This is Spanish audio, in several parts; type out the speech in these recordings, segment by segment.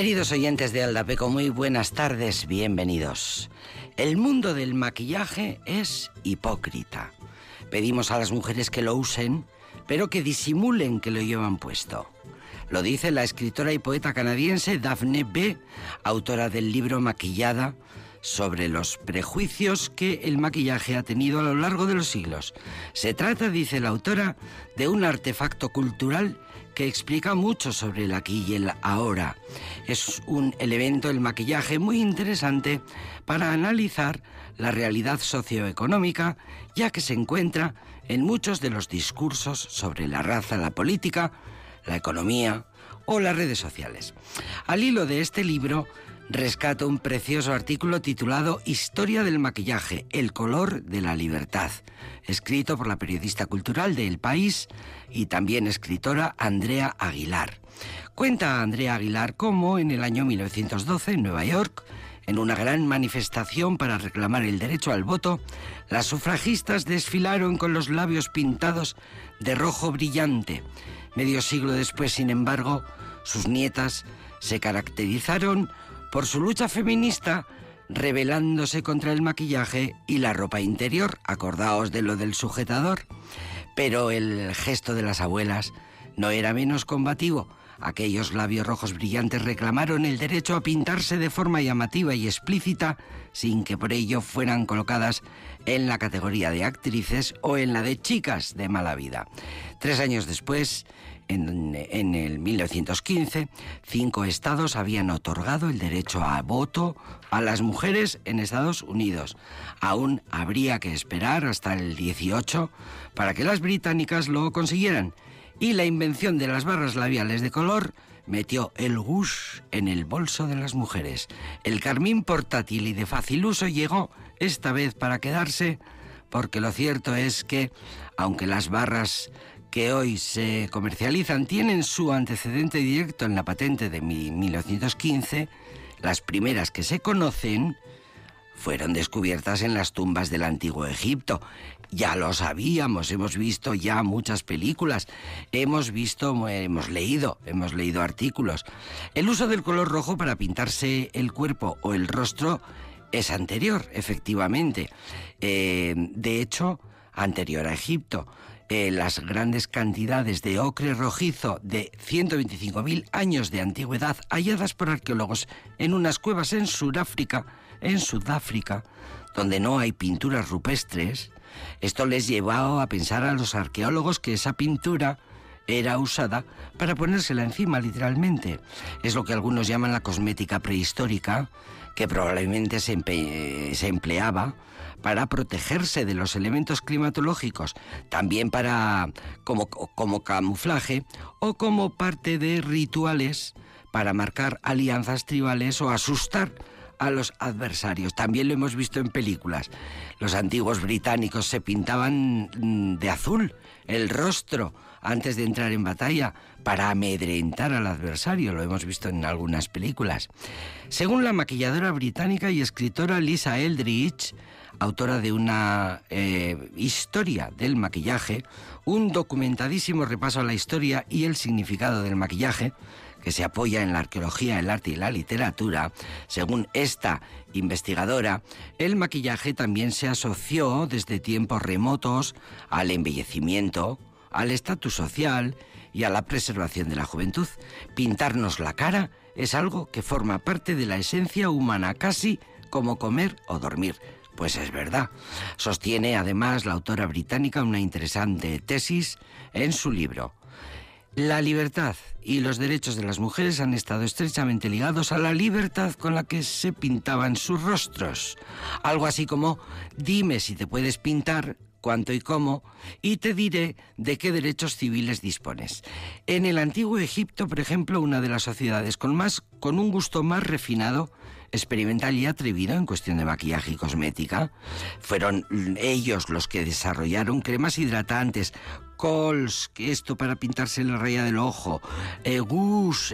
Queridos oyentes de Aldapeco, muy buenas tardes, bienvenidos. El mundo del maquillaje es hipócrita. Pedimos a las mujeres que lo usen, pero que disimulen que lo llevan puesto. Lo dice la escritora y poeta canadiense Daphne B., autora del libro Maquillada, sobre los prejuicios que el maquillaje ha tenido a lo largo de los siglos. Se trata, dice la autora, de un artefacto cultural que explica mucho sobre el aquí y el ahora. Es un elemento, el maquillaje, muy interesante para analizar la realidad socioeconómica, ya que se encuentra en muchos de los discursos sobre la raza, la política, la economía o las redes sociales. Al hilo de este libro, rescato un precioso artículo titulado Historia del maquillaje, el color de la libertad, escrito por la periodista cultural de El País y también escritora Andrea Aguilar. Cuenta Andrea Aguilar cómo en el año 1912 en Nueva York, en una gran manifestación para reclamar el derecho al voto, las sufragistas desfilaron con los labios pintados de rojo brillante. Medio siglo después, sin embargo, sus nietas se caracterizaron por su lucha feminista rebelándose contra el maquillaje y la ropa interior, acordaos de lo del sujetador. Pero el gesto de las abuelas no era menos combativo. Aquellos labios rojos brillantes reclamaron el derecho a pintarse de forma llamativa y explícita sin que por ello fueran colocadas en la categoría de actrices o en la de chicas de mala vida. Tres años después, en, el 1915, cinco estados habían otorgado el derecho a voto a las mujeres en Estados Unidos. Aún habría que esperar hasta el 18 para que las británicas lo consiguieran. Y la invención de las barras labiales de color metió el gush en el bolso de las mujeres. El carmín portátil y de fácil uso llegó esta vez para quedarse, porque lo cierto es que, aunque las barras que hoy se comercializan tienen su antecedente directo en la patente de 1915, las primeras que se conocen fueron descubiertas en las tumbas del antiguo Egipto. Ya lo sabíamos, hemos visto ya muchas películas, hemos visto, hemos leído, hemos leído artículos. El uso del color rojo para pintarse el cuerpo o el rostro es anterior, efectivamente. Eh, de hecho, anterior a Egipto. Eh, las grandes cantidades de ocre rojizo de 125.000 años de antigüedad halladas por arqueólogos en unas cuevas en Sudáfrica, en Sudáfrica, donde no hay pinturas rupestres, esto les llevó a pensar a los arqueólogos que esa pintura era usada para ponérsela encima literalmente. Es lo que algunos llaman la cosmética prehistórica, que probablemente se, se empleaba para protegerse de los elementos climatológicos, también para como, como camuflaje o como parte de rituales para marcar alianzas tribales o asustar a los adversarios. También lo hemos visto en películas. Los antiguos británicos se pintaban mm, de azul el rostro antes de entrar en batalla para amedrentar al adversario. Lo hemos visto en algunas películas. Según la maquilladora británica y escritora Lisa Eldridge, autora de una eh, historia del maquillaje, un documentadísimo repaso a la historia y el significado del maquillaje, que se apoya en la arqueología, el arte y la literatura, según esta investigadora, el maquillaje también se asoció desde tiempos remotos al embellecimiento, al estatus social y a la preservación de la juventud. Pintarnos la cara es algo que forma parte de la esencia humana, casi como comer o dormir. Pues es verdad. Sostiene además la autora británica una interesante tesis en su libro. La libertad y los derechos de las mujeres han estado estrechamente ligados a la libertad con la que se pintaban sus rostros. Algo así como, dime si te puedes pintar, cuánto y cómo, y te diré de qué derechos civiles dispones. En el antiguo Egipto, por ejemplo, una de las sociedades con más con un gusto más refinado experimental y atrevido en cuestión de maquillaje y cosmética. Fueron ellos los que desarrollaron cremas hidratantes, Cols, que esto para pintarse la raya del ojo, eh,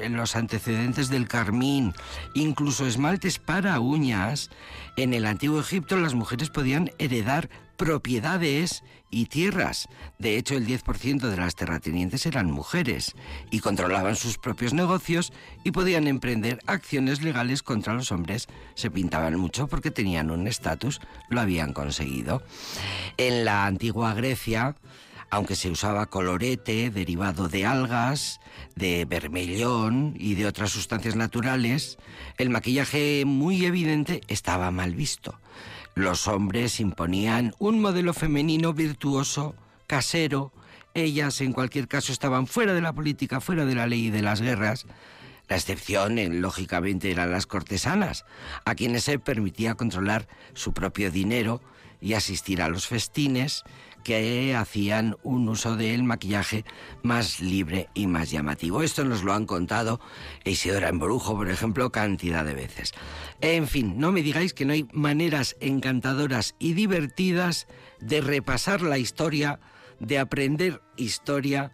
en los antecedentes del carmín, incluso esmaltes para uñas. En el antiguo Egipto las mujeres podían heredar propiedades y tierras. De hecho, el 10% de las terratenientes eran mujeres y controlaban sus propios negocios y podían emprender acciones legales contra los hombres. Se pintaban mucho porque tenían un estatus, lo habían conseguido. En la antigua Grecia, aunque se usaba colorete derivado de algas, de vermellón y de otras sustancias naturales, el maquillaje muy evidente estaba mal visto. Los hombres imponían un modelo femenino virtuoso, casero, ellas en cualquier caso estaban fuera de la política, fuera de la ley y de las guerras. La excepción, eh, lógicamente, eran las cortesanas, a quienes se permitía controlar su propio dinero y asistir a los festines que hacían un uso del maquillaje más libre y más llamativo. Esto nos lo han contado Isidora Embrujo, por ejemplo, cantidad de veces. En fin, no me digáis que no hay maneras encantadoras y divertidas de repasar la historia de aprender historia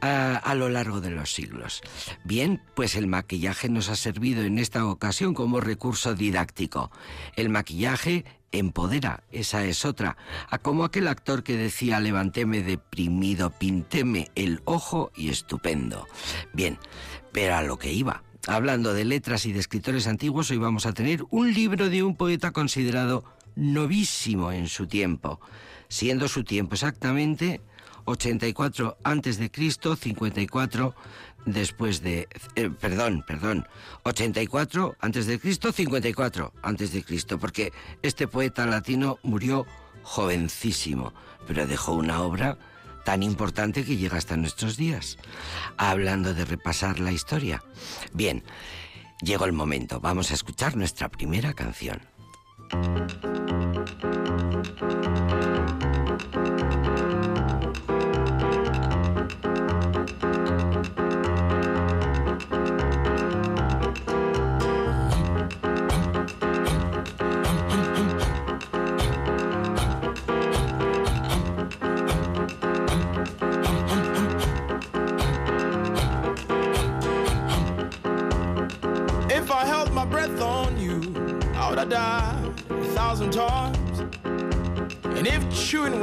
a, a, lo largo de los siglos. Bien, pues el maquillaje nos ha servido en esta ocasión como recurso didáctico. El maquillaje empodera, esa es otra, a como aquel actor que decía levantéme deprimido, pintéme el ojo y estupendo. Bien, pero a lo que iba. Hablando de letras y de escritores antiguos, hoy vamos a tener un libro de un poeta considerado novísimo en su tiempo, siendo su tiempo exactamente 84 antes de Cristo, 54 después de eh, perdón, perdón, 84 antes de Cristo, 54 antes de Cristo, porque este poeta latino murió jovencísimo, pero dejó una obra tan importante que llega hasta nuestros días. Hablando de repasar la historia. Bien, llegó el momento. Vamos a escuchar nuestra primera canción.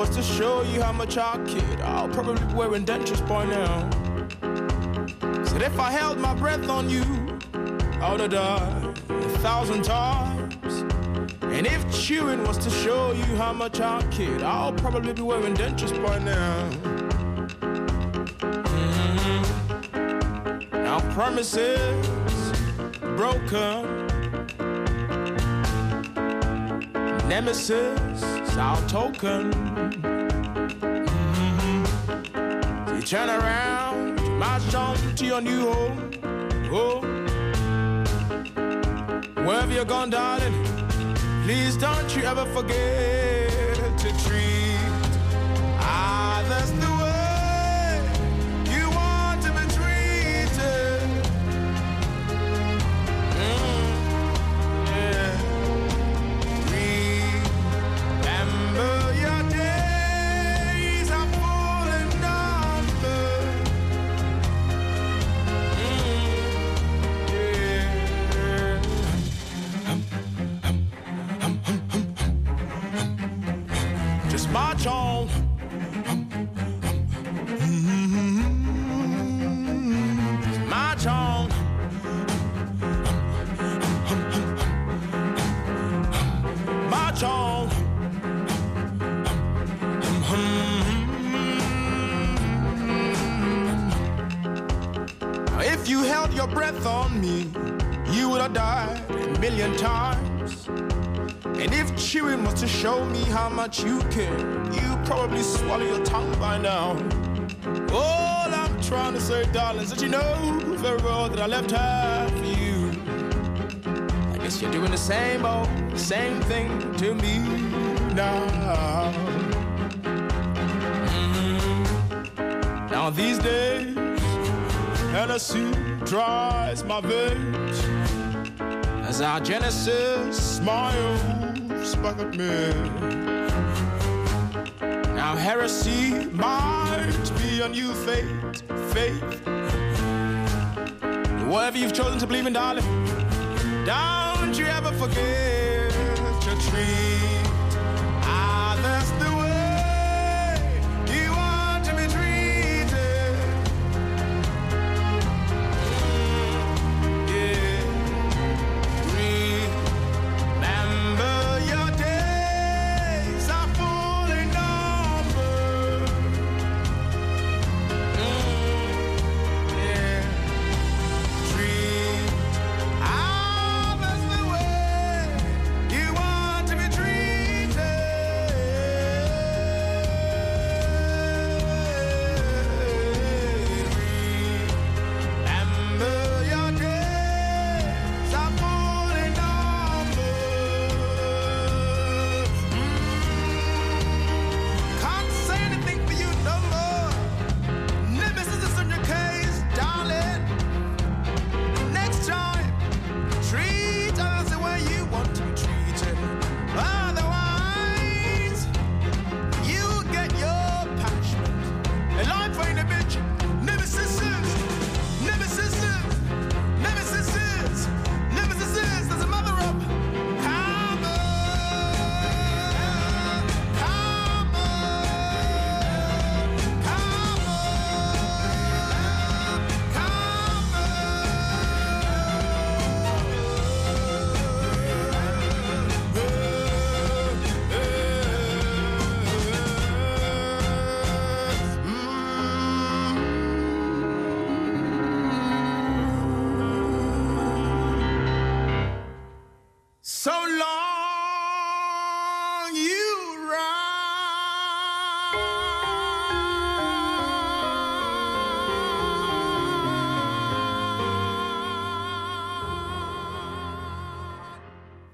Was to show you how much I kid. I'll probably be wearing dentures by now. Said if I held my breath on you, I would have died a thousand times. And if chewing was to show you how much I kid, I'll probably be wearing dentures by now. Mm-hmm. Now promises broken. Nemesis, our token. Mm-hmm. Turn around, march on to your new home. Oh, wherever you're gone, darling, please don't you ever forget million times. And if chewing was to show me how much you care, you probably swallow your tongue by now. All I'm trying to say, darling, is that you know very well that I left half for you. I guess you're doing the same old, same thing to me now. Mhm. Now these days, Hennessy dries my veins our Genesis smiles back at me. Now heresy might be a new faith, faith. Whatever you've chosen to believe in, darling, don't you ever forget your treat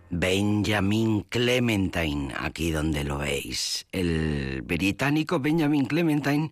Benjamin Clementine, aquí donde lo veis. El británico Benjamin Clementine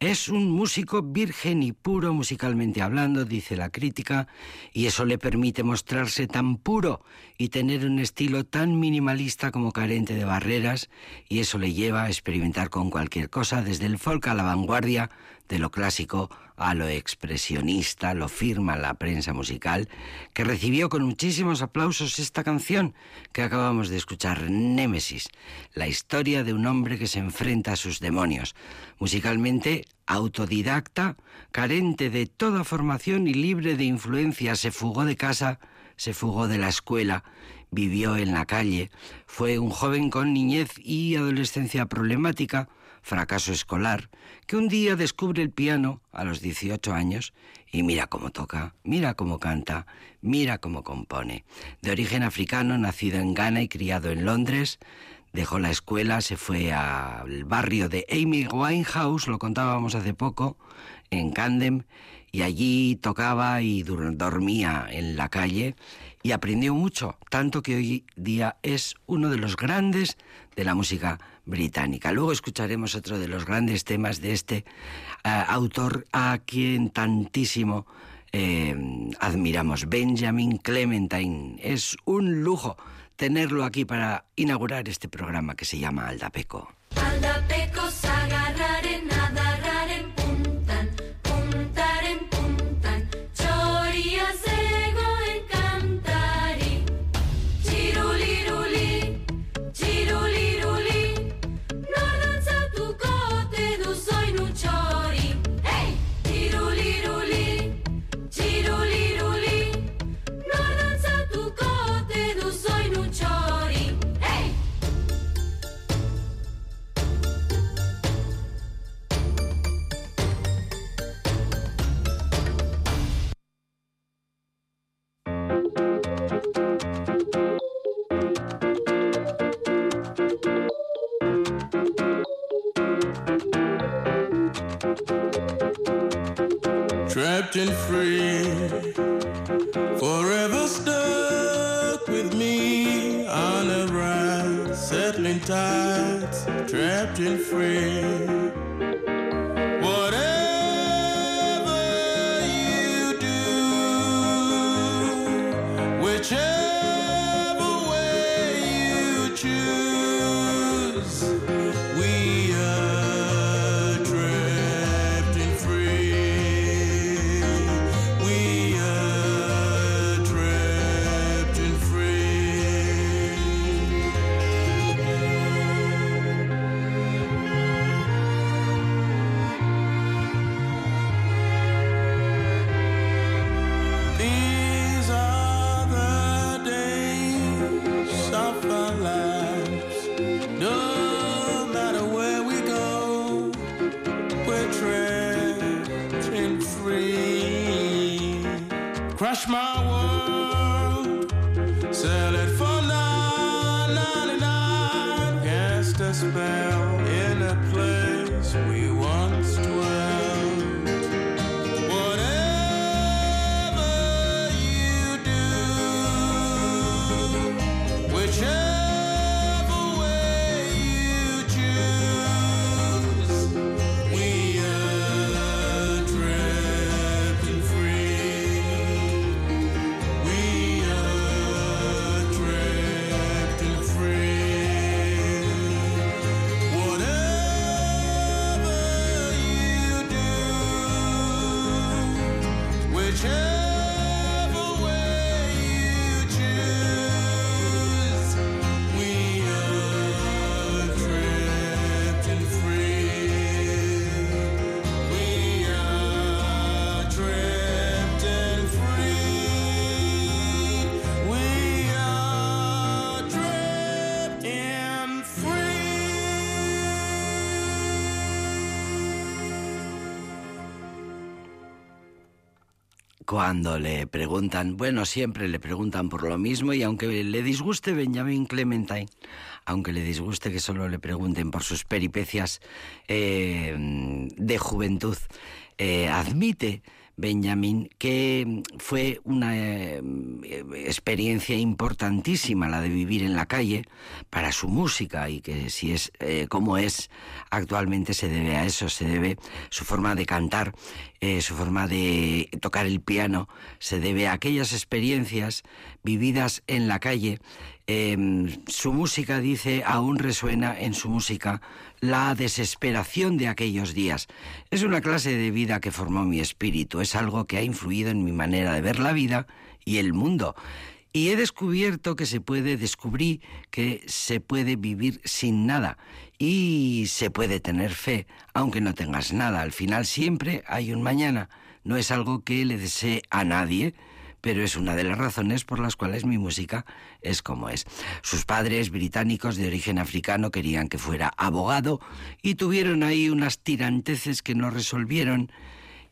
es un músico virgen y puro musicalmente hablando, dice la crítica, y eso le permite mostrarse tan puro y tener un estilo tan minimalista como carente de barreras, y eso le lleva a experimentar con cualquier cosa, desde el folk a la vanguardia, de lo clásico a lo expresionista, lo firma la prensa musical, que recibió con muchísimos aplausos esta canción que acabamos de escuchar, Némesis, la historia de un hombre que se enfrenta a sus demonios. Musicalmente autodidacta, carente de toda formación y libre de influencia, se fugó de casa, se fugó de la escuela, vivió en la calle, fue un joven con niñez y adolescencia problemática, fracaso escolar, que un día descubre el piano a los 18 años y mira cómo toca, mira cómo canta, mira cómo compone. De origen africano, nacido en Ghana y criado en Londres, dejó la escuela, se fue al barrio de Amy Winehouse, lo contábamos hace poco, en Camden, y allí tocaba y dormía en la calle y aprendió mucho, tanto que hoy día es uno de los grandes de la música británica. Luego escucharemos otro de los grandes temas de este eh, autor a quien tantísimo eh, admiramos, Benjamin Clementine. Es un lujo tenerlo aquí para inaugurar este programa que se llama Aldapeco. Aldapeco cuando le preguntan, bueno, siempre le preguntan por lo mismo y aunque le disguste Benjamin Clementine, aunque le disguste que solo le pregunten por sus peripecias eh, de juventud, eh, admite Benjamin, que fue una eh, experiencia importantísima la de vivir en la calle para su música y que si es eh, como es actualmente se debe a eso, se debe su forma de cantar, eh, su forma de tocar el piano, se debe a aquellas experiencias vividas en la calle. Em, su música, dice, aún resuena en su música la desesperación de aquellos días. Es una clase de vida que formó mi espíritu, es algo que ha influido en mi manera de ver la vida y el mundo. Y he descubierto que se puede, descubrí que se puede vivir sin nada y se puede tener fe, aunque no tengas nada. Al final siempre hay un mañana. No es algo que le desee a nadie, pero es una de las razones por las cuales mi música es como es. Sus padres, británicos de origen africano, querían que fuera abogado y tuvieron ahí unas tiranteces que no resolvieron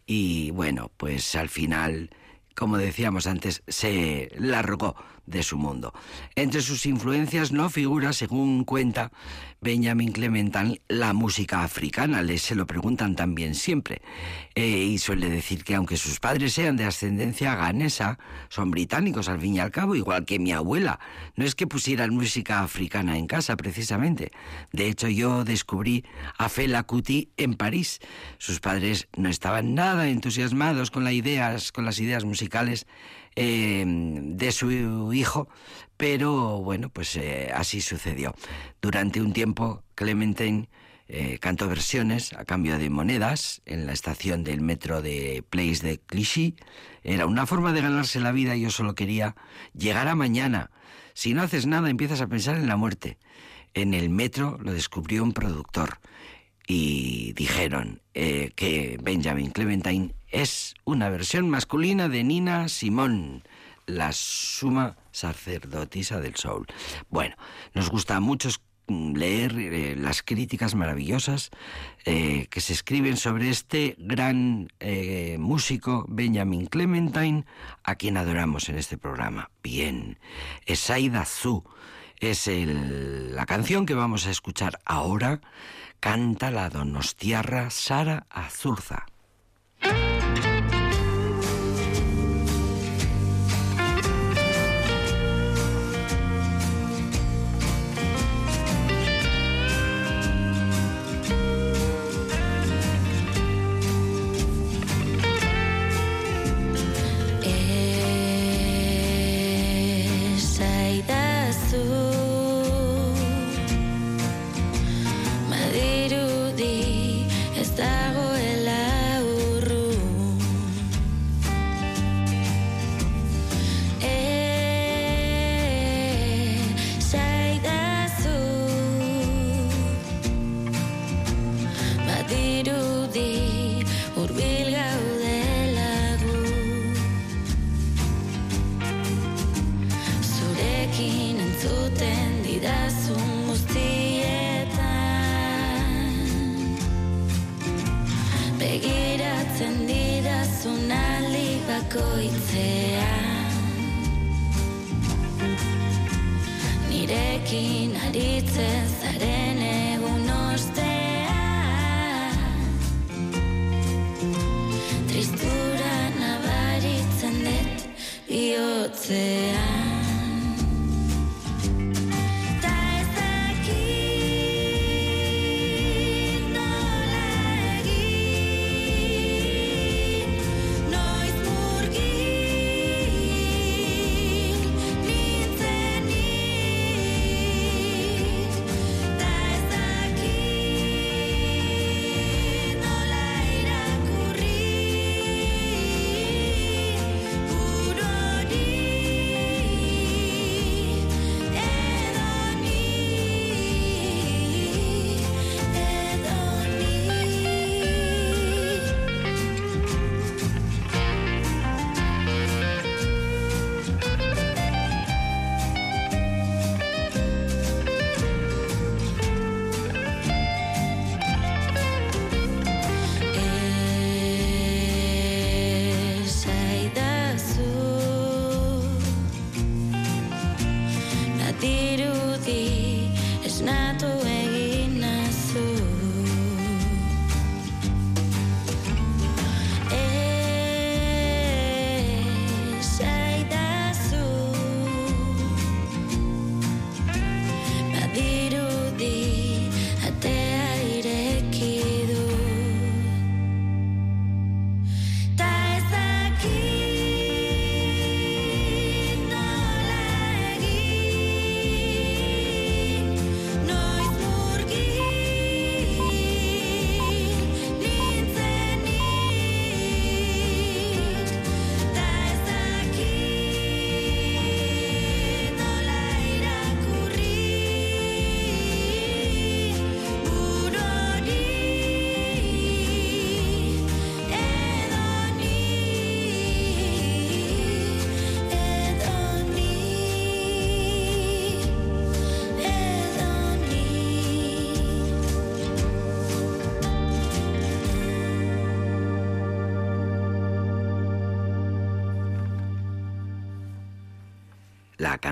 y bueno, pues al final, como decíamos antes, se largó de su mundo. Entre sus influencias no figura, según cuenta Benjamin Clementan, la música africana. Le se lo preguntan también siempre. Eh, y suele decir que aunque sus padres sean de ascendencia ganesa, son británicos al fin y al cabo, igual que mi abuela. No es que pusieran música africana en casa, precisamente. De hecho, yo descubrí a Fela Kuti en París. Sus padres no estaban nada entusiasmados con, las ideas, con las ideas musicales eh, de su hijo, pero bueno, pues eh, así sucedió. Durante un tiempo, Clementine eh, cantó versiones a cambio de monedas en la estación del metro de Place de Clichy. Era una forma de ganarse la vida y yo solo quería llegar a mañana. Si no haces nada, empiezas a pensar en la muerte. En el metro lo descubrió un productor y dijeron que Benjamin Clementine es una versión masculina de Nina Simón, la suma sacerdotisa del soul. Bueno, nos gusta mucho leer eh, las críticas maravillosas eh, que se escriben sobre este gran eh, músico Benjamin Clementine, a quien adoramos en este programa. Bien, Esaida Zu es la canción que vamos a escuchar ahora. Canta la donostiarra Sara Azurza.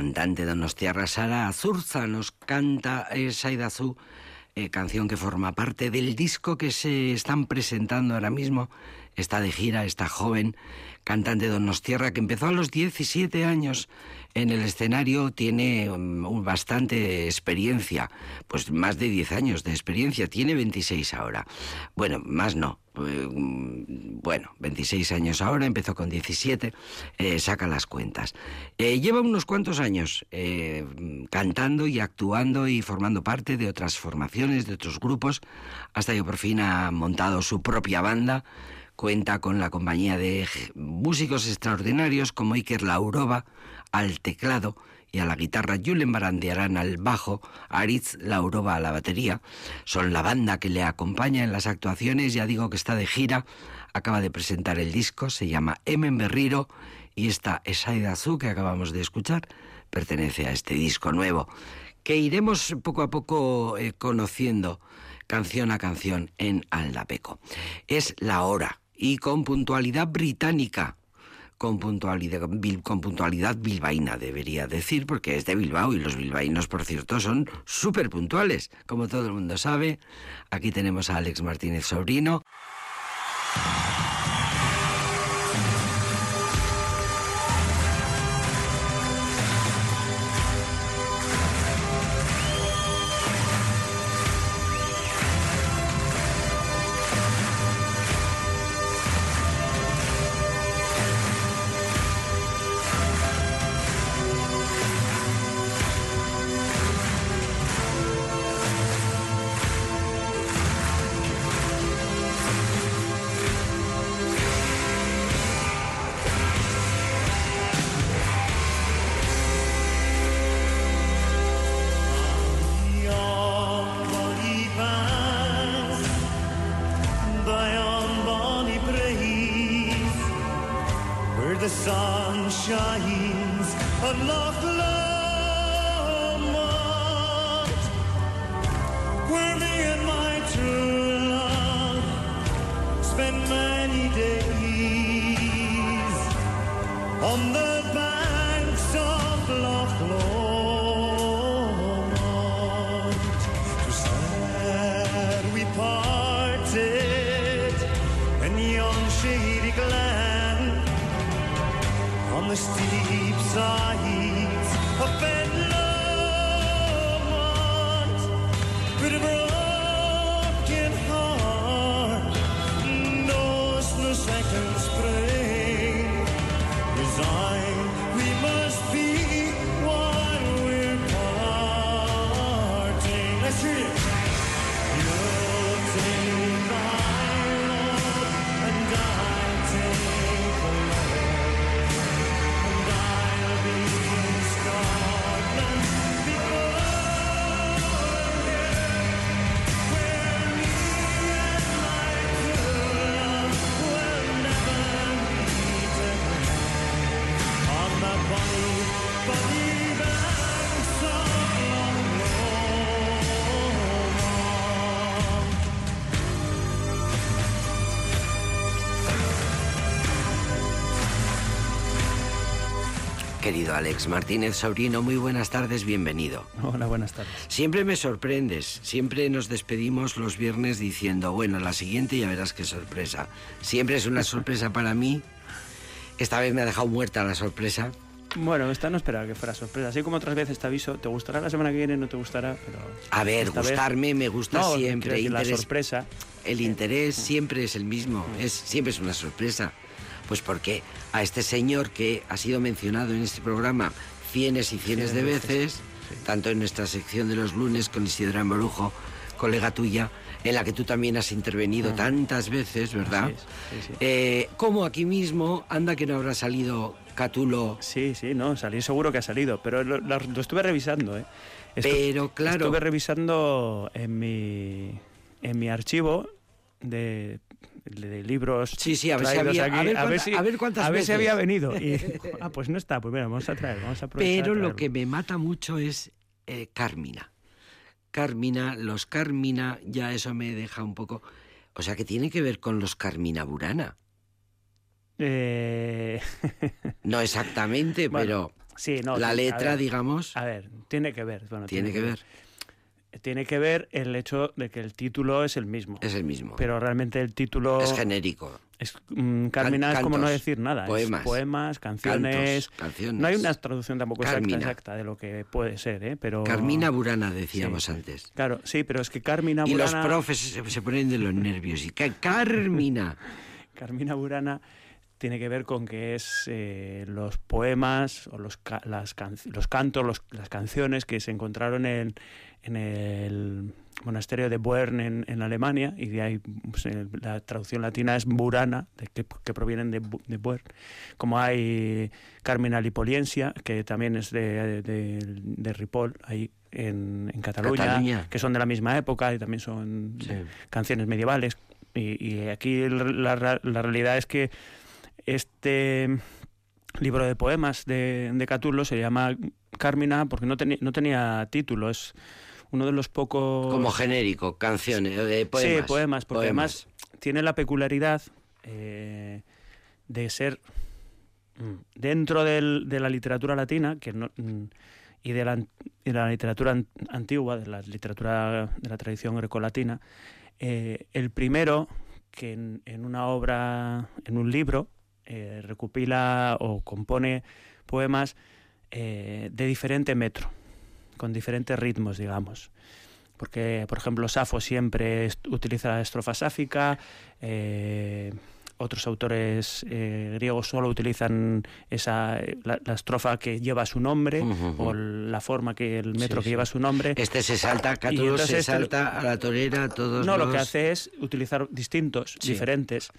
Cantante donostiarra Sara Azurza nos canta Saidazu, eh, canción que forma parte del disco que se están presentando ahora mismo. Está de gira esta joven cantante donostiarra que empezó a los 17 años en el escenario tiene um, bastante experiencia, pues más de 10 años de experiencia, tiene 26 ahora. Bueno, más no, eh, bueno, 26 años ahora, empezó con 17, eh, saca las cuentas. Eh, lleva unos cuantos años cantando y actuando y formando parte de otras formaciones, de otros grupos, hasta que por fin ha montado su propia banda. Cuenta con la compañía de músicos extraordinarios como Iker Laurova, al teclado y a la guitarra Julen Barandiarán al bajo, Aritz Laurova a la batería. Son la banda que le acompaña en las actuaciones, ya digo que está de gira, acaba de presentar el disco, se llama Emen Berriro y esta Esaida Azul que acabamos de escuchar pertenece a este disco nuevo que iremos poco a poco eh, conociendo canción a canción en Aldapeco. Es la hora y con puntualidad británica con puntualidad, con puntualidad bilbaína, debería decir, porque es de Bilbao y los bilbaínos, por cierto, son súper puntuales, como todo el mundo sabe. Aquí tenemos a Alex Martínez Sobrino. Querido Alex Martínez Sobrino, muy buenas tardes, bienvenido. Hola, buenas tardes. Siempre me sorprendes, siempre nos despedimos los viernes diciendo, bueno, la siguiente ya verás qué sorpresa. Siempre es una sorpresa para mí. Esta vez me ha dejado muerta la sorpresa. Bueno, esta no esperaba que fuera sorpresa. Así como otras veces te aviso, te gustará la semana que viene, no te gustará, pero... A ver, gustarme me gusta siempre. la sorpresa... El interés siempre es el mismo, es, siempre es una sorpresa. Pues porque a este señor que ha sido mencionado en este programa cienes y cienes de veces, tanto en nuestra sección de los lunes con Isidro Amborujo, colega tuya, en la que tú también has intervenido tantas veces, ¿verdad? Eh, como aquí mismo, anda que no habrá salido Catulo. Sí, sí, no, salir seguro que ha salido, pero lo, lo estuve revisando, ¿eh? pero claro. Estuve revisando en mi, en mi archivo de de libros sí, sí, a ver, si había, a, ver, si, cuántas a ver si había venido. Y ah, pues no está, pues mira, vamos a traer, vamos a Pero lo que me mata mucho es eh, Carmina. Carmina, los Carmina, ya eso me deja un poco... O sea, que tiene que ver con los Carmina Burana. Eh... no exactamente, pero... Sí, no. La letra, ver, digamos, A ver, tiene que ver. Bueno, tiene que ver. Tiene que ver el hecho de que el título es el mismo. Es el mismo. Pero realmente el título es genérico. es, mm, Carmina Can- es como no decir nada. es poemas, poemas, canciones. Cantos, canciones. No hay una traducción tampoco exacta, Carmina. exacta de lo que puede ser, ¿eh? Pero Carmina Burana, decíamos Sí. antes. Claro, sí, pero es que Carmina Y los Burana, profes se, se ponen de los nervios. Y ca- Carmina. Carmina Burana tiene que ver con que es eh, los poemas o los, ca- las can- los cantos, los- las canciones que se encontraron en, en el monasterio de Buern en, en Alemania y de ahí pues, eh, la traducción latina es Burana, de que, que provienen de, de Buern. Como hay Carmina Lipoliensia, que también es de, de, Ripoll, ahí en, en Cataluña, Cataluña. que son de la misma época y también son Sí. canciones medievales. Y, y aquí la, la realidad es que este libro de poemas de, de Catulo se llama Carmina porque no, teni- no tenía título, es uno de los pocos... Como genérico, canciones, eh, poemas. Sí, poemas, porque poemas. además tiene la peculiaridad eh, de ser mm, dentro del- de la literatura latina que no, mm, y de la, de literatura an- antigua, de la literatura de la tradición grecolatina, eh, el primero que en, en una obra, en un libro, eh, recopila o compone poemas eh, de diferente metro, con diferentes ritmos, digamos. Porque, por ejemplo, Safo siempre utiliza la estrofa sáfica, eh, otros autores eh, griegos solo utilizan esa, la, la estrofa que lleva su nombre o la forma que el metro Sí, que lleva su nombre. Este se salta, entonces se este- salta a la torera, todos No, lo que hace es utilizar distintos, Sí. diferentes.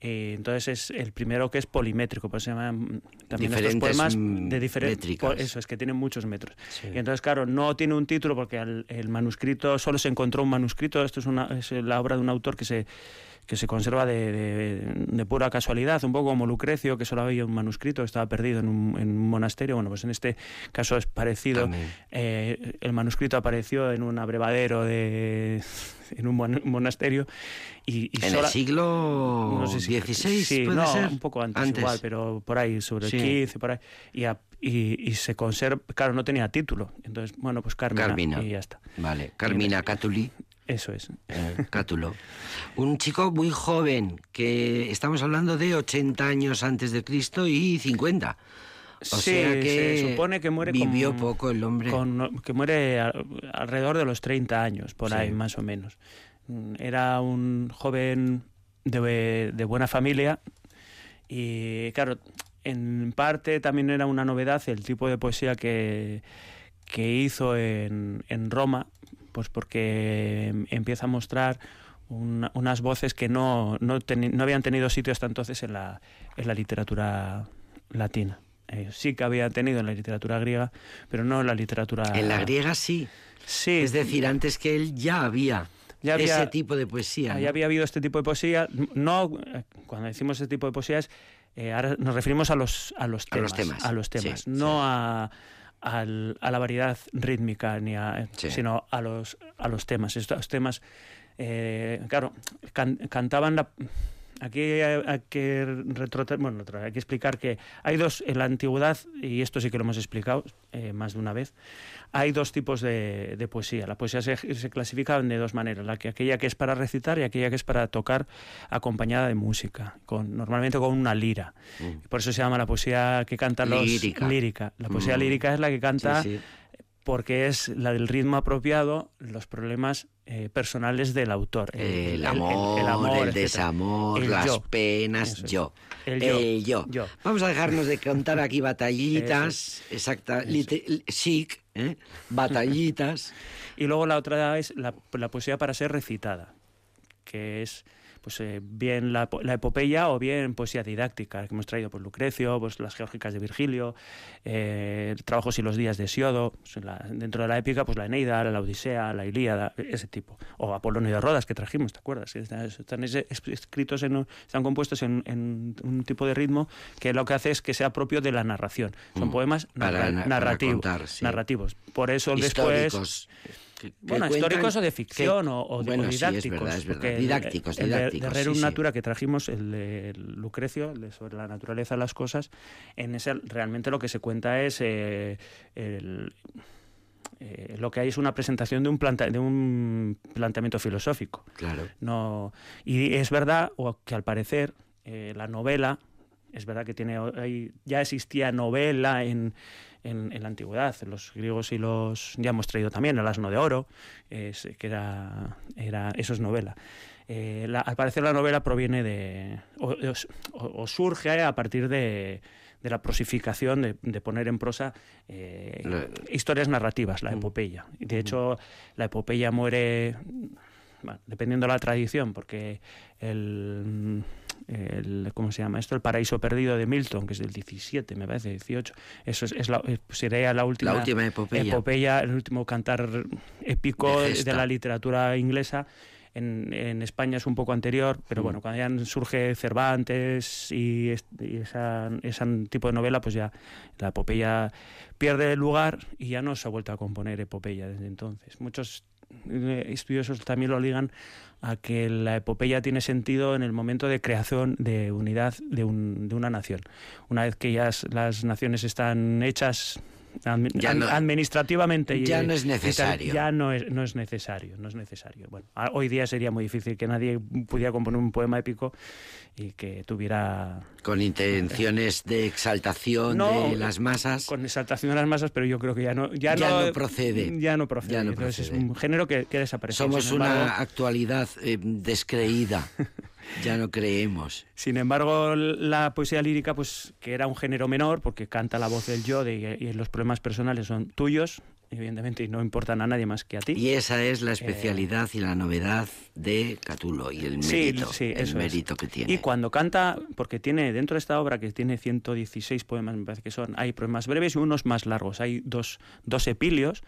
Eh, entonces es el primero que es polimétrico, por eso se llaman también Diferentes, estos poemas de diferentes. Eso es que tienen muchos metros. Sí. Y entonces, claro, no tiene un título porque el, el manuscrito solo se encontró un manuscrito. Esto es, una, es la obra de un autor que se que se conserva de, de- de pura casualidad, un poco como Lucrecio, que solo había un manuscrito, estaba perdido en un, en un monasterio. Bueno, pues en este caso es parecido. Eh, el manuscrito apareció en un abrevadero de en un mon- monasterio y, y En sola- el siglo no sé si- XVI, sí, puede no, ser. un poco antes, igual, pero por ahí, sobre Sí. el 15, por ahí. Y, a- y, y se conserva, claro, no tenía título. Entonces, bueno, pues Carmina, Carmina. y ya está. Vale, Carmina Catuli. Eso es. eh, Cátulo. Un chico muy joven, que estamos hablando de 80 años antes de Cristo y 50. O sí, sea que se supone que muere vivió con- poco el hombre. con- que muere a- alrededor de los 30 años, por Sí. ahí más o menos. Mm, Era un joven de, de buena familia y claro, en parte también era una novedad el tipo de poesía que, que hizo en, en Roma, pues porque empieza a mostrar una- unas voces que no, no, teni- no habían tenido sitio hasta entonces en la, en la literatura latina. Eh, sí que había tenido en la literatura griega, pero no en la literatura... En la griega sí. Sí, Es decir, antes que él ya había, Ya había- ese tipo de poesía. ¿no? había habido este tipo de poesía. No, cuando decimos este tipo de poesías, eh, ahora nos referimos a los, a los A los temas. temas, a los temas, sí, no sí. A, al- a la variedad rítmica, ni a, Sí. sino a los, a los temas. Estos temas, eh, claro, can- cantaban la... Aquí hay, hay que retrotra- bueno, hay que explicar que hay dos, en la antigüedad, y esto sí que lo hemos explicado eh, más de una vez, hay dos tipos de, de poesía. La poesía se, se clasifica de dos maneras, la que, aquella que es para recitar y aquella que es para tocar acompañada de música, con, normalmente con una lira. Mm. Por eso se llama la poesía que cantan los... Lírica. lírica. La poesía Mm. lírica es la que canta Sí, sí. Porque es la del ritmo apropiado, los problemas eh, personales del autor. El, amor, el, desamor, El las yo. penas, es. yo. El yo. yo. Yo. Vamos a dejarnos de contar aquí batallitas, exacta, lite- chic, ¿eh? batallitas. Y luego la otra es la, la poesía para ser recitada, que es pues eh, bien la, la epopeya o bien poesía didáctica, que hemos traído pues Lucrecio, pues las geórgicas de Virgilio, eh, trabajos y los días de Hesiodo, pues, la- dentro de la épica pues la Eneida, la Odisea, la Ilíada, ese tipo, o Apolonio de Rodas que trajimos, ¿te acuerdas? Están, están escritos en, están compuestos en, en un tipo de ritmo que lo que hace es que sea propio de la narración. Son Mm, poemas narra- para narrativos, contar, sí. narrativos. Por eso después históricos. Que- que Bueno, cuentan históricos o de que- ficción o, o de- bueno, o sí, es didácticos. verdad, es verdad. porque el- Didácticos, el, de- didácticos, De Rerum sí, sí. Natura que trajimos, el de Lucrecio, el de sobre la naturaleza de las cosas, en ese realmente lo que se cuenta es eh, el- eh, lo que hay es una presentación de un, planta- de un planteamiento filosófico. Claro. No, y es verdad o que al parecer eh, la novela, es verdad que tiene, hay- ya existía novela en, en, en la antigüedad, los griegos y los, ya hemos traído también el asno de oro, es- que era, era, eso es novela. Eh, la- al parecer la novela proviene de, o, o- o surge a partir de, de la prosificación, de, de poner en prosa eh, historias narrativas, la epopeya. Y De hecho, la epopeya muere bueno, dependiendo de la tradición, porque el, el- ¿cómo se llama esto? El paraíso perdido de Milton, que es del 17, me parece, 18, eso es, es la, eh, sería la última, La última epopeya. epopeya, el último cantar épico De la literatura inglesa. En, en España es un poco anterior, pero Mm. bueno, cuando ya surge Cervantes y, y esa- ese tipo de novela, pues ya la epopeya pierde el lugar y ya no se ha vuelto a componer epopeya desde entonces. Muchos estudiosos también lo ligan a que la epopeya tiene sentido en el momento de creación de unidad de, un- de una nación. Una vez que ya las naciones están hechas admi- Ya no- administrativamente ya no es necesario. ya no es, no es necesario no es necesario bueno hoy día sería muy difícil que nadie pudiera componer un poema épico y que tuviera Con intenciones de exaltación No, de las masas. con exaltación de las masas, pero yo creo que ya no ya, Ya no, no procede. Ya no procede. Ya no Entonces procede. es un género que, que desapareció. Somos una actualidad eh, descreída. ya no creemos. sin embargo, la poesía lírica, pues que era un género menor, porque canta la voz del yo de- y los problemas personales son tuyos, evidentemente, y no importan a nadie más que a ti. Y esa es la especialidad y la novedad de Catulo y el Sí, mérito, sí, el eso es. mérito que tiene. Y cuando canta, porque tiene dentro de esta obra que tiene 116 poemas, me parece que son, hay poemas breves y unos más largos. Hay dos, dos epilios,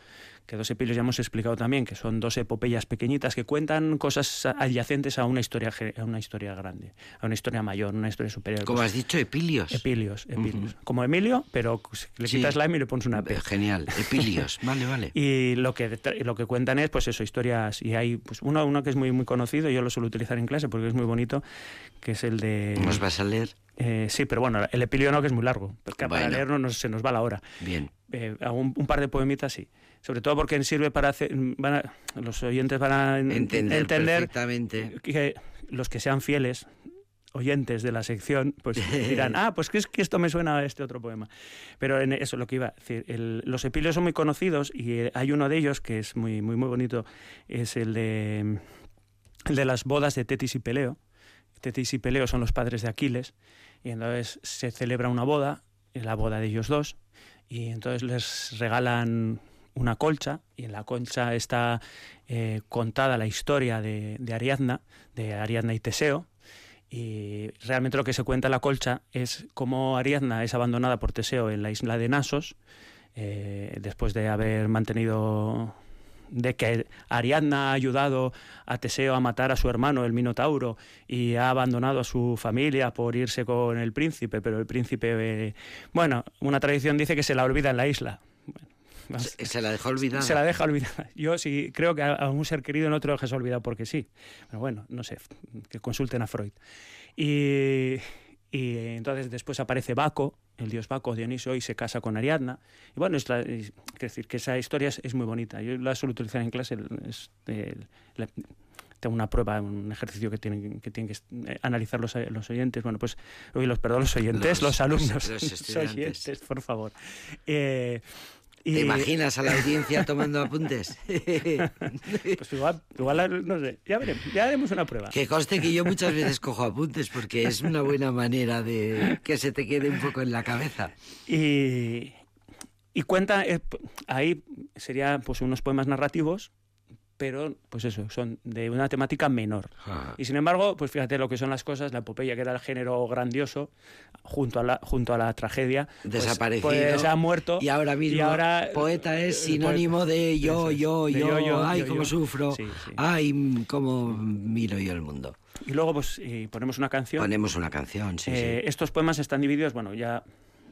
que dos epilios ya hemos explicado también, que son dos epopeyas pequeñitas que cuentan cosas adyacentes a una historia, a una historia grande, a una historia mayor, una historia superior. Como has dicho, epilios. Epilios, epilios. Como Emilio, pero le Sí. quitas la M y le pones una P. Genial, epilios. Vale, vale. Y lo que, lo que cuentan es, pues eso, historias. Y hay pues uno, uno que es muy, muy conocido, yo lo suelo utilizar en clase porque es muy bonito, que es el de. ¿Nos vas a leer? Eh, sí, pero bueno, el epilio no, que es muy largo. Porque para Bueno. leerlo nos- se nos va la hora. Bien. Eh, un par de poemitas, sí. Sobre todo porque sirve para hacer. van a- los oyentes van a en- Entender, entender perfectamente. que los que sean fieles oyentes de la sección, pues dirán, ah, pues que es que esto me suena a este otro poema. Pero en eso es lo que iba a decir. El- los epilios son muy conocidos y eh, hay uno de ellos que es muy, muy, muy bonito, es el de, el de las bodas de Tetis y Peleo. Tetis y Peleo son los padres de Aquiles y entonces se celebra una boda, la boda de ellos dos, y entonces les regalan una colcha y en la colcha está eh, contada la historia de, Ariadna, de Ariadna y Teseo, y realmente lo que se cuenta en la colcha es cómo Ariadna es abandonada por Teseo en la isla de Nasos, eh, después de haber mantenido de que Ariadna ha ayudado a Teseo a matar a su hermano, el Minotauro, y ha abandonado a su familia por irse con el príncipe, pero el príncipe, eh, bueno, una tradición dice que se la olvida en la isla. Se, se la dejó olvidada. se la deja olvidada. Yo sí creo que a, a un ser querido no te lo dejes olvidado porque sí. Pero bueno, no sé, que consulten a Freud. Y, y entonces después aparece Baco, el dios Baco, Dioniso, y se casa con Ariadna. Y bueno, es, la- es- decir que esa historia es, es muy bonita. Yo la suelo utilizar en clase. es la- tengo una prueba, un ejercicio que tienen que, tienen que eh, analizar los, los oyentes. Bueno, pues, oye, los, perdón, los oyentes, Los- los, alumnos, los los estudiantes. oyentes, por favor. Eh, y- ¿Te imaginas a la audiencia tomando apuntes? Pues igual, igual, no sé, ya veremos, ya haremos una prueba. que conste que yo muchas veces cojo apuntes porque es una buena manera de que se te quede un poco en la cabeza. Y, y cuenta, eh, ahí serían pues unos poemas narrativos, pero pues eso, son de una temática menor. Ah. Y sin embargo, pues fíjate lo que son las cosas, la epopeya que era el género grandioso, junto a la, junto a la tragedia, pues- Desaparecido. Pues, ha muerto. Y ahora mismo y ahora, poeta es eh, sinónimo poeta. de yo, yo, de yo, yo, yo, ay, yo, cómo yo. sufro, Sí, sí. ay, cómo miro yo el mundo. Y luego pues y ponemos una canción. Ponemos una canción, sí, Eh, sí. Estos poemas están divididos, bueno, ya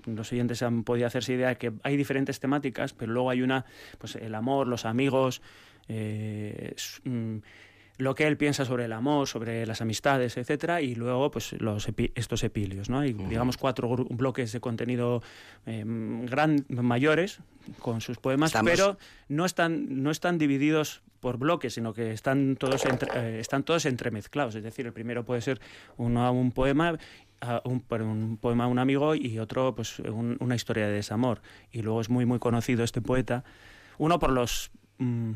los oyentes han podido hacerse idea de que hay diferentes temáticas, pero luego hay una, pues el amor, los amigos, eh, mm, lo que él piensa sobre el amor, sobre las amistades, etcétera, y luego pues los epi- estos epilios, ¿no? Hay digamos cuatro bloques de contenido eh, gran, mayores con sus poemas, Estamos- pero no están no están divididos por bloques, sino que están todos entre- eh, están todos entremezclados. Es decir, el primero puede ser uno- un poema a un poema a un amigo y otro pues un- una historia de desamor. Y luego es muy muy conocido este poeta, uno por los mm,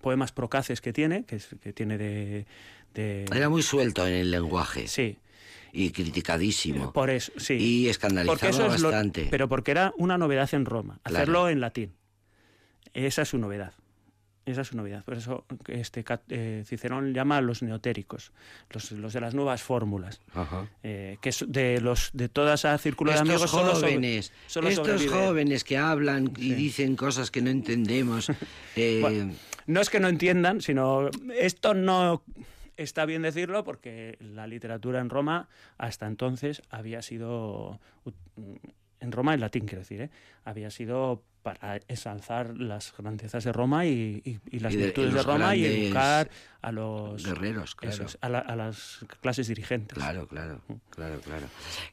poemas procaces que tiene, que, es- que tiene de, de- Era muy suelto en el lenguaje sí, y criticadísimo. por eso, sí. Y escandalizaba Porque eso es lo- bastante. pero porque era una novedad en Roma, Claro. hacerlo en latín. Esa es su novedad. Esa es su novedad. Por eso este, eh, Cicerón llama a los neotéricos, los, los de las nuevas fórmulas. Eh, que de los de toda esa círculo de Estos amigos solo sobre- jóvenes, solo estos sobrevive- jóvenes que hablan y Sí. dicen cosas que no entendemos. eh, Bueno, no es que no entiendan, sino esto no está bien decirlo porque la literatura en Roma hasta entonces había sido en Roma en latín quiero decir, ¿eh? había sido para ensalzar las grandezas de Roma y, y- y las Y de- virtudes de Roma y educar a los guerreros, claro. a, la- a las clases dirigentes. Claro, claro, claro, claro.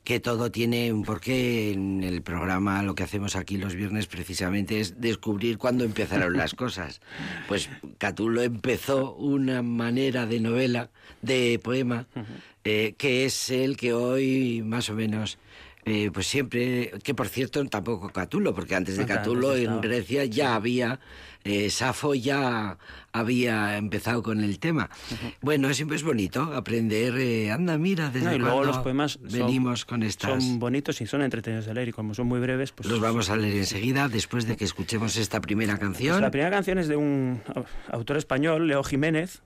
Que todo tiene un porqué. En el programa lo que hacemos aquí los viernes precisamente es descubrir cuándo empezaron las cosas. Pues Catulo empezó una manera de novela, de poema, eh, que es el que hoy más o menos... eh, pues siempre, que por cierto tampoco Catulo, porque antes de Antes Catulo en. Grecia ya había, eh, Safo ya había empezado con el tema. Bueno, siempre es bonito aprender, eh, anda, mira, desde No, y luego los poemas son- venimos con estas... Son bonitos y son entretenidos de leer y como son muy breves, pues Los vamos a leer enseguida después de que escuchemos esta primera Pues canción. la primera canción es de un au- autor español, Leo Jiménez,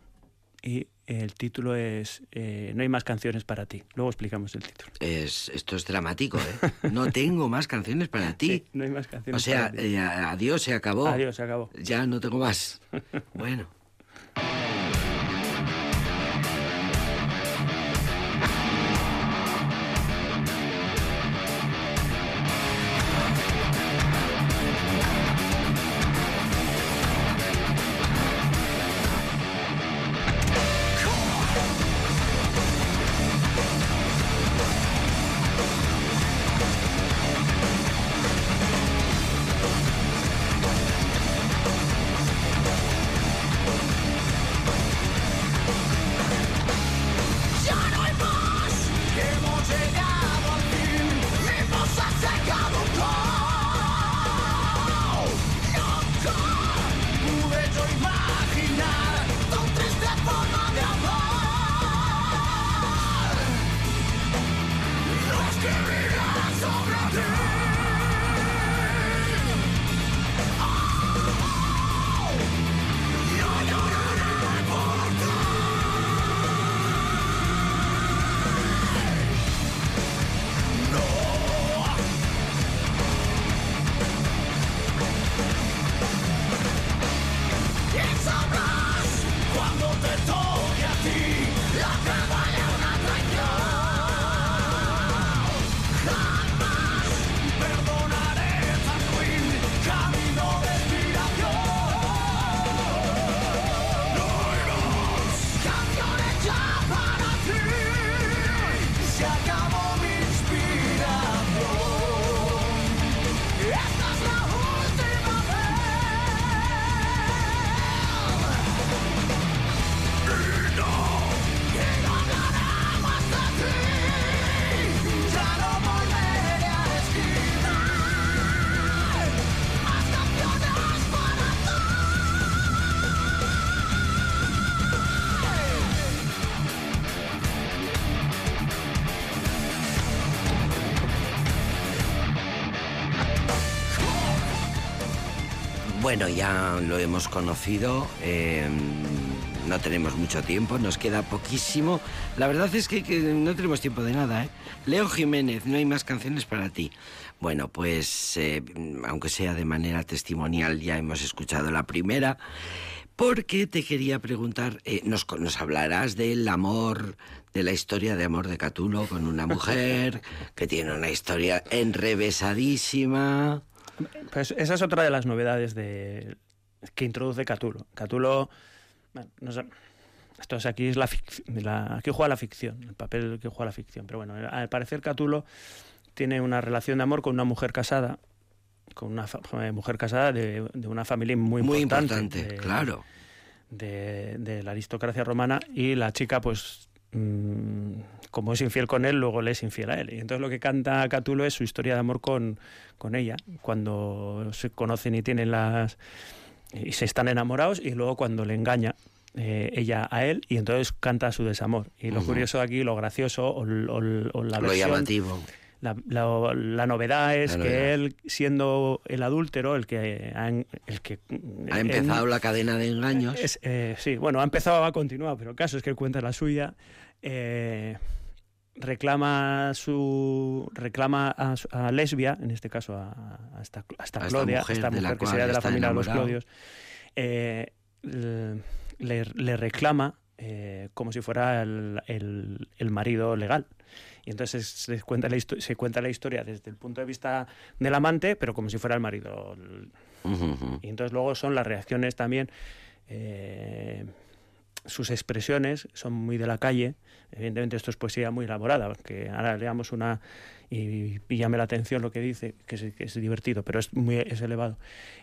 y el título es eh, No hay más canciones para ti. Luego explicamos el título. Es, esto es dramático, ¿eh? No tengo más canciones para ti. Sí, no hay más O canciones sea, para ti. eh, adiós, se acabó. Adiós, se acabó. Ya no tengo más. Bueno. Bueno, ya lo hemos conocido. eh, no tenemos mucho tiempo, nos queda poquísimo. La verdad es que, no tenemos tiempo de nada, ¿eh? Leo Jiménez, no hay más canciones para ti. Bueno, pues eh, aunque sea de manera testimonial, ya hemos escuchado la primera. Porque te quería preguntar, eh, nos, nos hablarás del amor, de la historia de amor de Catulo con una mujer que tiene una historia enrevesadísima. Pues esa es otra de las novedades de, que introduce Catulo. Catulo, bueno, no sé, esto es aquí es la, aquí juega la ficción, el papel que juega la ficción. Pero bueno, al parecer Catulo tiene una relación de amor con una mujer casada, con una eh, mujer casada de, de una familia muy, Muy importante. importante, de- claro. de, de la aristocracia romana y la chica pues mm, como es infiel con él luego le es infiel a él y entonces lo que canta Catulo es su historia de amor con, con ella cuando se conocen y tienen las y se están enamorados y luego cuando le engaña eh, ella a él y entonces canta su desamor y lo curioso aquí lo gracioso o, l- o l- o la Lo versión llamativo. la, la- la novedad es La que él siendo el adúltero el que ha, el que Ha empezado la cadena de engaños. es, eh, sí, bueno, ha empezado, ha continuado, pero el caso es que cuenta la suya. Eh, reclama su reclama a, lesbia en este caso a, a esta, a esta A esta Claudia mujer esta que sería de la familia de los. Claudios eh, le, le reclama eh, como si fuera el, el- el marido legal. Y entonces se cuenta, la histo- se cuenta la historia desde el punto de vista del amante pero como si fuera el marido. Y entonces luego son las reacciones también, eh, sus expresiones son muy de la calle. Evidentemente esto es poesía muy elaborada, que ahora leamos una y, y llame la atención lo que dice, que es, que es divertido, pero es muy es elevado.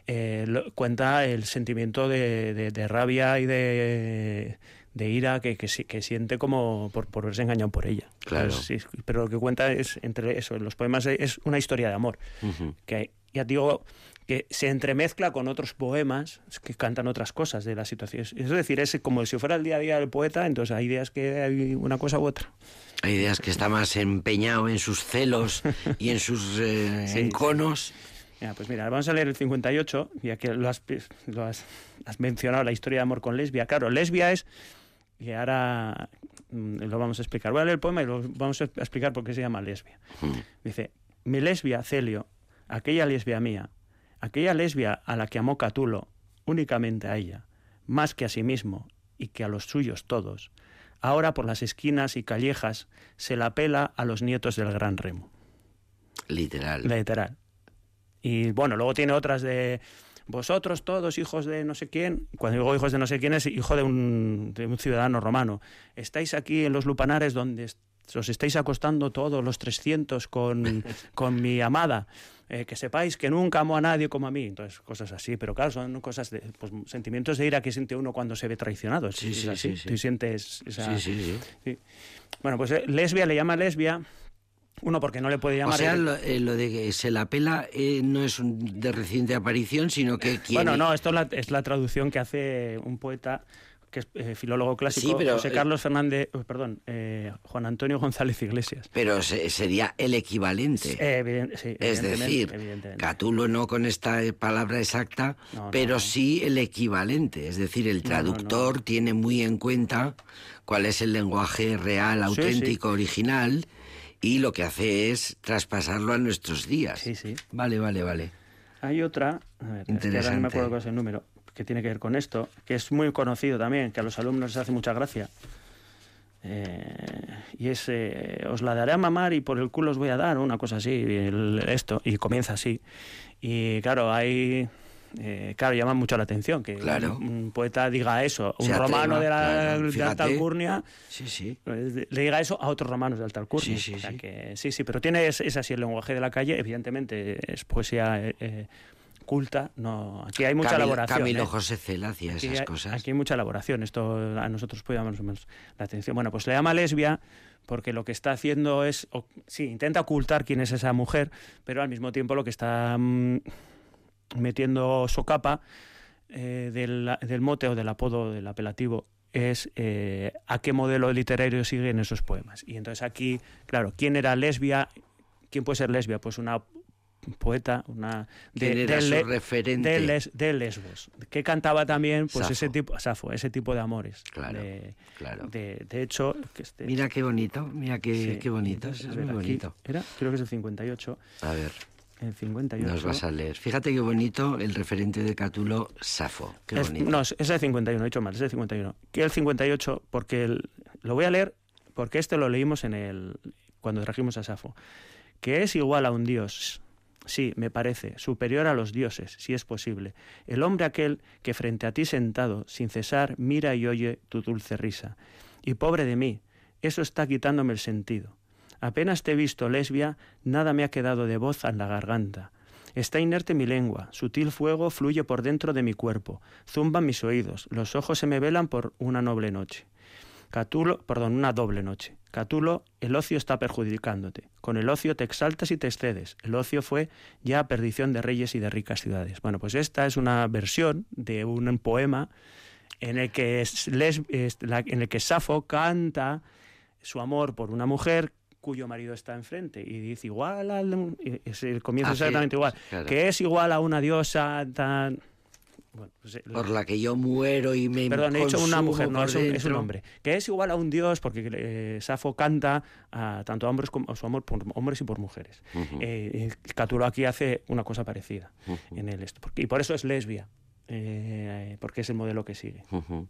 Eh, lo- cuenta el sentimiento de, de- de rabia y de, de ira que, que, si- que siente como por, por verse engañado por ella. Claro. Entonces, sí, pero lo que cuenta es entre eso, en los poemas es una historia de amor que ya digo que se entremezcla con otros poemas que cantan otras cosas de las situaciones. Es decir, es como si fuera el día a día del poeta, entonces hay días que hay una cosa u otra. Hay ideas que está más empeñado en sus celos y en sus eh, Sí, enconos. Mira, pues mira, vamos a leer el 58, ya que lo has, lo has, has mencionado, la historia de amor con lesbia. Claro, lesbia es, y ahora mm, lo vamos a explicar. Voy a leer el poema y lo vamos a explicar por qué se llama lesbia. Mm. Dice, mi lesbia, Celio, aquella lesbia mía, aquella lesbia a la que amó Catulo, únicamente a ella, más que a sí mismo y que a los suyos todos, ahora por las esquinas y callejas se la pela a los nietos del gran remo. Literal. Literal. Y bueno, luego tiene otras de vosotros todos hijos de no sé quién, cuando digo hijos de no sé quién es hijo de un, de un ciudadano romano. Estáis aquí en los lupanares donde os estáis acostando todos los 300 con, con mi amada. Eh, que sepáis que nunca amo a nadie como a mí. Entonces, cosas así. Pero claro, son cosas de pues, sentimientos de ira que siente uno cuando se ve traicionado. Sí, Es sí, así. sí, sí. Tú sientes esa- Sí, sí. Bueno, pues eh, lesbia le llama lesbia. Uno, porque no le puede O llamar. sea, lo, eh, lo de que se la pela eh, no es un- de reciente aparición, sino que quiere... Bueno, no, esto es la, es la traducción que hace un poeta que es eh, filólogo clásico, Sí, pero, José eh, Carlos Fernández, oh, perdón, eh, Juan Antonio González Iglesias. Pero se- sería el equivalente. Eh, sí, es decir. Catulo no con esta eh, palabra exacta, No, pero no. sí el equivalente. Es decir, el no, traductor tiene muy en cuenta cuál es el lenguaje real, Sí, auténtico, original, y lo que hace es traspasarlo a nuestros días. Sí, sí. Vale, vale, vale. Hay otra, a ver, es que ahora no me Interesante. acuerdo cuál es el número, que tiene que ver con esto, que es muy conocido también, que a los alumnos les hace mucha gracia. Eh, y es, eh, os la daré a mamar y por el culo os voy a dar, una cosa así, el- esto, y comienza así. Y claro, hay... eh, claro, llama mucho la atención que Claro. un, un poeta diga eso, un Se atreva, romano de, la, claro, de alta alcurnia Sí, sí. eh, le diga eso a otros romanos de alta alcurnia. Sí, sí, O sea sí. que, sí, sí, pero tiene es, es así el lenguaje de la calle, evidentemente es poesía eh, culta, no aquí hay mucha Camilo, elaboración. Camilo ¿eh? José Cela hacía esas hay- cosas. Aquí hay mucha elaboración, esto a nosotros puede llamar menos la atención. Bueno, pues le llama lesbia porque lo que está haciendo es, o- sí, intenta ocultar quién es esa mujer, pero al mismo tiempo lo que está mm, metiendo socapa eh, del, del mote o del apodo, del apelativo, es eh, a qué modelo literario siguen esos poemas. Y entonces aquí, claro, ¿quién era lesbia? ¿Quién puede ser lesbia? Pues una poeta, una ¿Quién era su le- referente? de, les- de Lesbos, que cantaba también pues Safo. ese tipo, Safo, ese tipo de amores. Claro, de, claro. de, de hecho, que este, Mira qué bonito, mira qué, sí, qué bonito, entonces, es ver, muy bonito. Era, creo que es el 58. A ver, El 58. nos vas a leer. Fíjate qué bonito el referente de Catulo, Safo. Qué Es- bonito. no, es el 51, he dicho mal, es el 51. Que el 58, porque el- lo voy a leer, porque este lo leímos en el cuando trajimos a Safo, que es igual a un dios sí, me parece, superior a los dioses, si es posible. El hombre aquel que frente a ti sentado, sin cesar, mira y oye tu dulce risa. Y pobre de mí, eso está quitándome el sentido. Apenas te he visto, lesbia, nada me ha quedado de voz en la garganta. Está inerte mi lengua, sutil fuego fluye por dentro de mi cuerpo, zumban mis oídos, los ojos se me velan por una noble noche. Catulo, perdón, una doble noche. Catulo, el ocio está perjudicándote. Con el ocio te exaltas y te excedes. El ocio fue ya perdición de reyes y de ricas ciudades. Bueno, pues esta es una versión de un poema en el que, les- en el que Safo canta su amor por una mujer cuyo marido está enfrente y dice igual al comienzo Ah, exactamente igual claro. que es igual a una diosa tan bueno, pues, eh, Por la que yo muero y me Perdón, he dicho una mujer, no, es un, es un dentro. hombre. Que es igual a un dios, porque eh, Safo canta a tanto a hombres como a su amor por hombres y por mujeres. Ujú. Eh, Catulo aquí hace una cosa parecida en el esto. Y por eso es lesbia, eh, porque es el modelo que sigue. Ujú.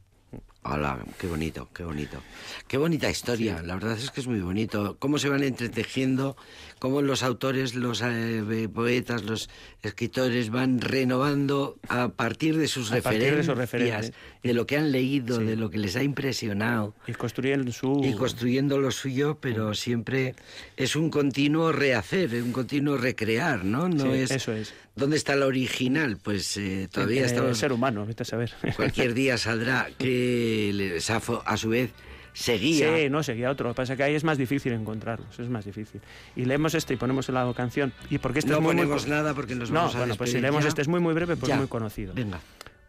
Hola, qué bonito, qué bonito. Qué bonita historia, la verdad es que es muy bonito. Cómo se van entretejiendo, cómo los autores, los eh, poetas, los escritores van renovando a partir de sus A partir de referencias, sus referentes. de lo que han leído, Sí. de lo que les ha impresionado. Y construyen su... Y construyendo lo suyo, pero siempre es un continuo rehacer, un continuo recrear, ¿no? No Sí, es eso es. ¿Dónde está la original? Pues eh, todavía Eh, estamos El ser humano, vete a saber. Cualquier día saldrá que Safo, a su vez, seguía. Sí, no, seguía otro. Lo que pasa es que ahí es más difícil encontrarlos, es más difícil. Y leemos este y ponemos la canción. Y porque este no es muy, ponemos nada porque nos No, vamos a bueno, pues si leemos ya. este es muy muy breve, pues Ya. muy conocido. Venga.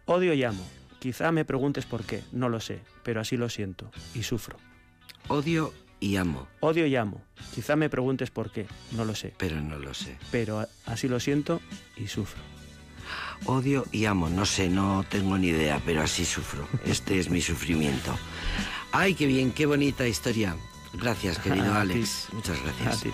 Odio y amo. Quizá me preguntes por qué, no lo sé, pero así lo siento y sufro. Odio y amo, Odio y amo. Quizá me preguntes por qué, no lo sé, pero no lo sé. pero así lo siento y sufro. Odio y amo, no sé, no tengo ni idea, pero así sufro. Este es mi sufrimiento. Ay, qué bien, qué bonita historia. Gracias, querido. Alex. Muchas gracias. A ti.